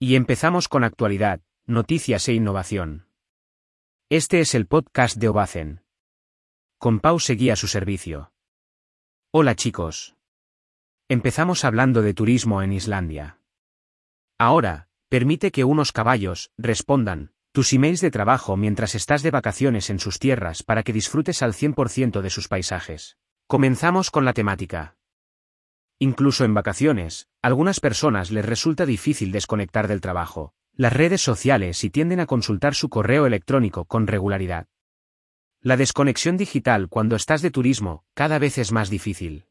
Y empezamos con actualidad, noticias e innovación. Este es el podcast de Obacen. Con Pau seguía su servicio. Hola chicos. Empezamos hablando de turismo en Islandia. Ahora, permite que unos caballos respondan tus emails de trabajo mientras estás de vacaciones en sus tierras para que disfrutes al 100% de sus paisajes. Comenzamos con la temática. Incluso en vacaciones, algunas personas les resulta difícil desconectar del trabajo, las redes sociales y tienden a consultar su correo electrónico con regularidad. La desconexión digital cuando estás de turismo cada vez es más difícil.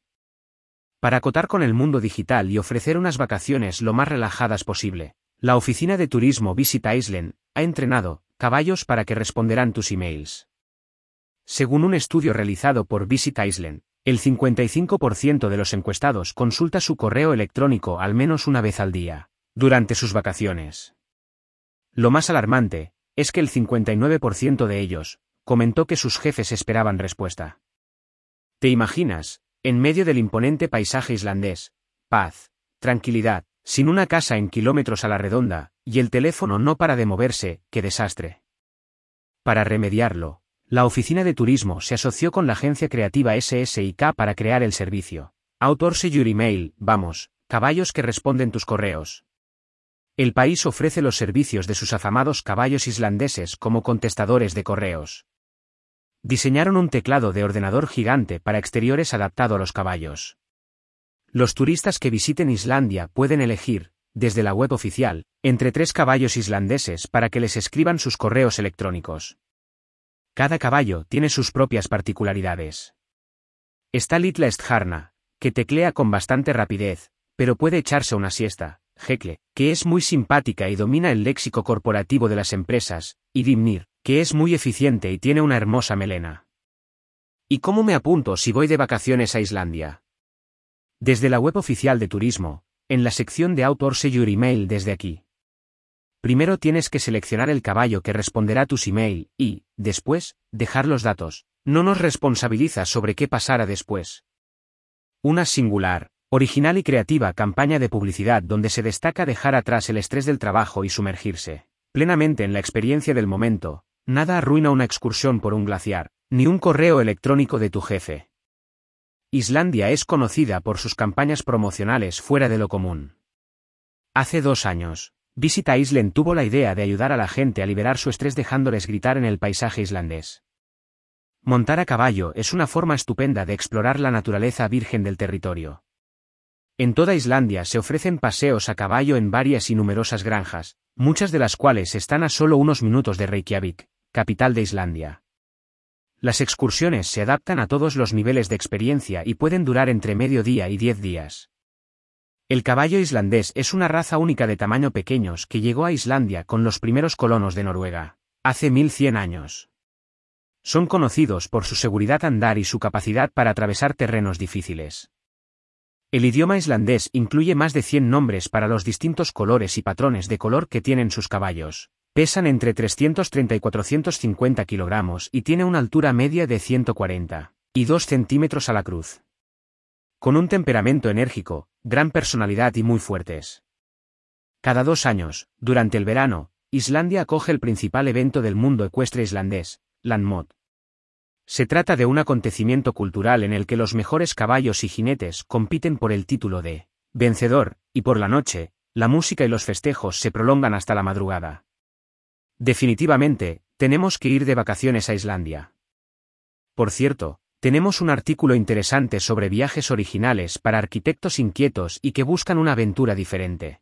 Para acotar con el mundo digital y ofrecer unas vacaciones lo más relajadas posible, la oficina de turismo Visit Island ha entrenado caballos para que responderán tus emails. Según un estudio realizado por Visit Island, el 55% de los encuestados consulta su correo electrónico al menos una vez al día, durante sus vacaciones. Lo más alarmante, es que el 59% de ellos, comentó que sus jefes esperaban respuesta. ¿Te imaginas, en medio del imponente paisaje islandés, paz, tranquilidad, sin una casa en kilómetros a la redonda, y el teléfono no para de moverse, qué desastre? Para remediarlo, la oficina de turismo se asoció con la agencia creativa SSIK para crear el servicio. Autorse Your Email, vamos, caballos que responden tus correos. El país ofrece los servicios de sus afamados caballos islandeses como contestadores de correos. Diseñaron un teclado de ordenador gigante para exteriores adaptado a los caballos. Los turistas que visiten Islandia pueden elegir, desde la web oficial, entre tres caballos islandeses para que les escriban sus correos electrónicos. Cada caballo tiene sus propias particularidades. Está Litla Stjarna, que teclea con bastante rapidez, pero puede echarse una siesta, Hekle, que es muy simpática y domina el léxico corporativo de las empresas, y Dimnir, que es muy eficiente y tiene una hermosa melena. ¿Y cómo me apunto si voy de vacaciones a Islandia? Desde la web oficial de turismo, en la sección de Autorse Your Email desde aquí. Primero tienes que seleccionar el caballo que responderá a tus email y, después, dejar los datos. No nos responsabiliza sobre qué pasará después. Una singular, original y creativa campaña de publicidad donde se destaca dejar atrás el estrés del trabajo y sumergirse plenamente en la experiencia del momento. Nada arruina una excursión por un glaciar, ni un correo electrónico de tu jefe. Islandia es conocida por sus campañas promocionales fuera de lo común. Hace dos años, Visita Island tuvo la idea de ayudar a la gente a liberar su estrés dejándoles gritar en el paisaje islandés. Montar a caballo es una forma estupenda de explorar la naturaleza virgen del territorio. En toda Islandia se ofrecen paseos a caballo en varias y numerosas granjas, muchas de las cuales están a solo unos minutos de Reykjavik, capital de Islandia. Las excursiones se adaptan a todos los niveles de experiencia y pueden durar entre medio día y diez días. El caballo islandés es una raza única de tamaño pequeños que llegó a Islandia con los primeros colonos de Noruega, hace 1100 años. Son conocidos por su seguridad andar y su capacidad para atravesar terrenos difíciles. El idioma islandés incluye más de 100 nombres para los distintos colores y patrones de color que tienen sus caballos. Pesan entre 330 y 450 kilogramos y tiene una altura media de 140 y 2 centímetros a la cruz. Con un temperamento enérgico, gran personalidad y muy fuertes. Cada dos años, durante el verano, Islandia acoge el principal evento del mundo ecuestre islandés, Landmod. Se trata de un acontecimiento cultural en el que los mejores caballos y jinetes compiten por el título de vencedor, y por la noche, la música y los festejos se prolongan hasta la madrugada. Definitivamente, tenemos que ir de vacaciones a Islandia. Por cierto, tenemos un artículo interesante sobre viajes originales para arquitectos inquietos y que buscan una aventura diferente.